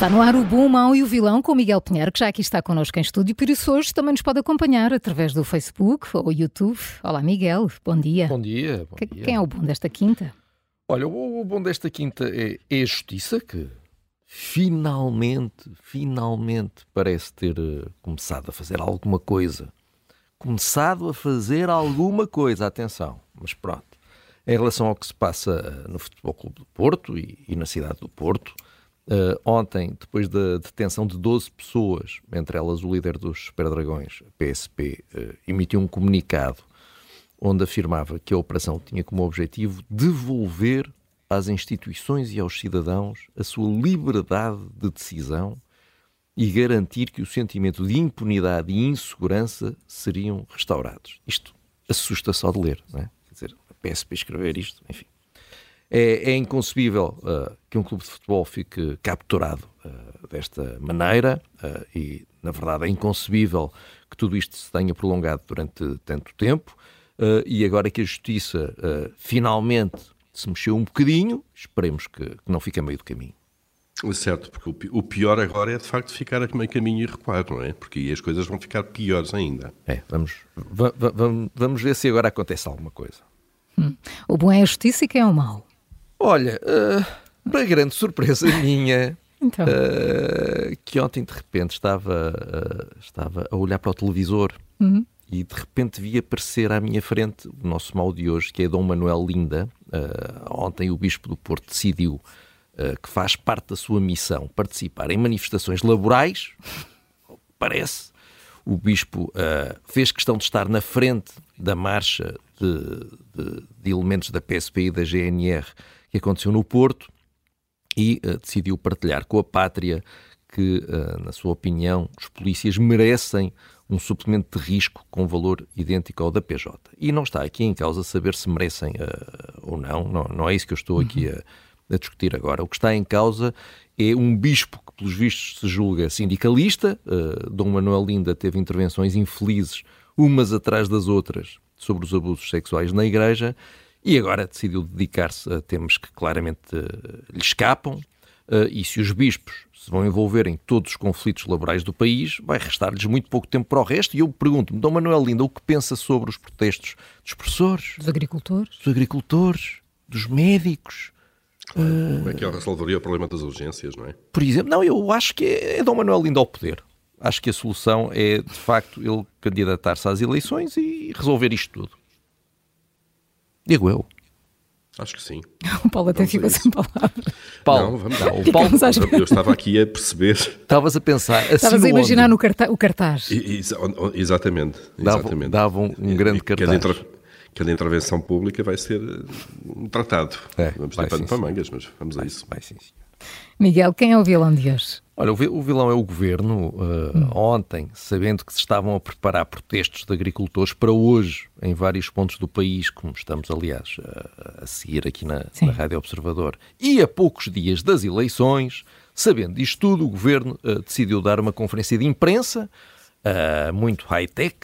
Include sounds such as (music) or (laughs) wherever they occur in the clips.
Está no ar o bom, o mau e o vilão com Miguel Pinheiro, que já aqui está connosco em estúdio, por isso hoje também nos pode acompanhar através do Facebook ou YouTube. Olá Miguel, bom dia. Bom dia. Bom Que- dia. Quem é o bom desta quinta? Olha, o, o bom desta quinta é, é a justiça que finalmente, finalmente parece ter eh, começado a fazer alguma coisa. Começado a fazer alguma coisa, atenção. Mas pronto. Em relação ao que se passa eh, no Futebol Clube do Porto e, e na cidade do Porto, eh, ontem, depois da detenção de 12 pessoas, entre elas o líder dos Super Dragões, a PSP, eh, emitiu um comunicado onde afirmava que a operação tinha como objetivo devolver às instituições e aos cidadãos a sua liberdade de decisão e garantir que o sentimento de impunidade e insegurança seriam restaurados. Isto assusta só de ler, não é? Quer dizer, a PSP escrever isto, enfim. É, é inconcebível ah, que um clube de futebol fique capturado ah, desta maneira ah, e, na verdade, é inconcebível que tudo isto se tenha prolongado durante tanto tempo e agora que a Justiça finalmente se mexeu um bocadinho, esperemos que, que não fique a meio do caminho. Certo, porque o pi- o pior agora é de facto ficar a meio caminho e recuar, não é? Porque aí as coisas vão ficar piores ainda. É, vamos, va- va- vamos, vamos ver se agora acontece alguma coisa. O bom é a justiça e quem é o mau? Olha, ah, para grande surpresa (laughs) minha, Então, Uh, que ontem de repente estava, uh, estava a olhar para o televisor e de repente vi aparecer à minha frente o nosso mal de hoje, que é Dom Manuel Linda. Uh, ontem o Bispo do Porto decidiu uh, que faz parte da sua missão participar em manifestações laborais. Parece. O Bispo uh, fez questão de estar na frente da marcha de, de- de elementos da PSP e da GNR que aconteceu no Porto e eh, decidiu partilhar com a pátria que, eh, na sua opinião, os polícias merecem um suplemento de risco com valor idêntico ao da PJ. E não está aqui em causa saber se merecem eh, ou não, não, não é isso que eu estou aqui a, a discutir agora. O que está em causa é um bispo que, pelos vistos, se julga sindicalista. Eh, Dom Manuel Linda teve intervenções infelizes, umas atrás das outras, sobre os abusos sexuais na Igreja e agora decidiu dedicar-se a temas que claramente eh, lhe escapam. eh, e se os bispos se vão envolver em todos os conflitos laborais do país, vai restar-lhes muito pouco tempo para o resto. E eu pergunto-me, Dom Manuel Linda, o que pensa sobre os protestos dos professores, dos agricultores? dos agricultores, dos médicos? Como é que ele resolveria o problema das urgências, não é? Por exemplo, não, eu acho que é, é Dom Manuel Linda ao poder. Acho que a solução é, de facto, ele candidatar-se às eleições e resolver isto tudo. Digo eu. Acho que sim. (laughs) O Paulo até ficou sem palavras. Paulo, Não, vamos não, lá. o Paulo, Eu, estava aqui a perceber. estavas a pensar assim Estavas a imaginar onde? no carta- o cartaz. E- exa- exatamente. Davam- exatamente. davam um grande Cada cartaz. inter- Cada intervenção pública vai ser tratado. É, vamos ter pano para mangas, mas vamos a isso. Vai, sim. Miguel, quem é o vilão de hoje? Olha, o vi- o vilão é o governo. Uh, Ontem, sabendo que se estavam a preparar protestos de agricultores para hoje, em vários pontos do país, como estamos, aliás, a, a seguir aqui na, na Rádio Observador, e a poucos dias das eleições, sabendo disto tudo, o governo uh, decidiu dar uma conferência de imprensa, uh, muito high-tech,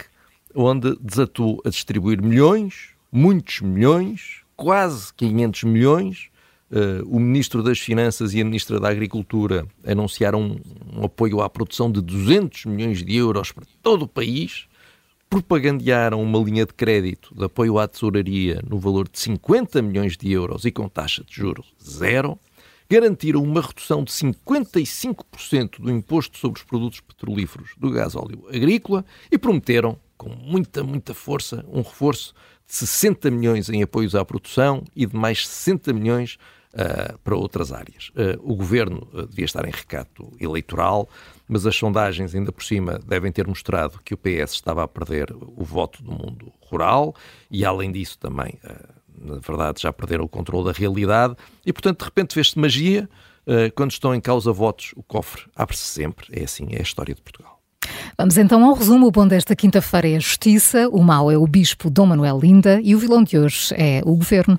onde desatou a distribuir milhões, muitos milhões, quase 500 milhões. Uh, o Ministro das Finanças e a Ministra da Agricultura anunciaram um, um apoio à produção de 200 milhões de euros para todo o país, propagandearam uma linha de crédito de apoio à tesouraria no valor de 50 milhões de euros e com taxa de juros zero, garantiram uma redução de 55% do imposto sobre os produtos petrolíferos do gás óleo agrícola e prometeram, com muita, muita força, um reforço de 60 milhões em apoios à produção e de mais 60 milhões ah, para outras áreas. Ah, o governo ah, devia estar em recato eleitoral, mas as sondagens, ainda por cima, devem ter mostrado que o PS estava a perder o voto do mundo rural e, além disso, também, na verdade, já perderam o controle da realidade e, portanto, de repente fez-se magia. Quando estão em causa votos, o cofre abre-se sempre. É assim, é a história de Portugal. Vamos então ao resumo. O bom desta quinta-feira é a justiça, o mau é o bispo Dom Manuel Linda e o vilão de hoje é o governo.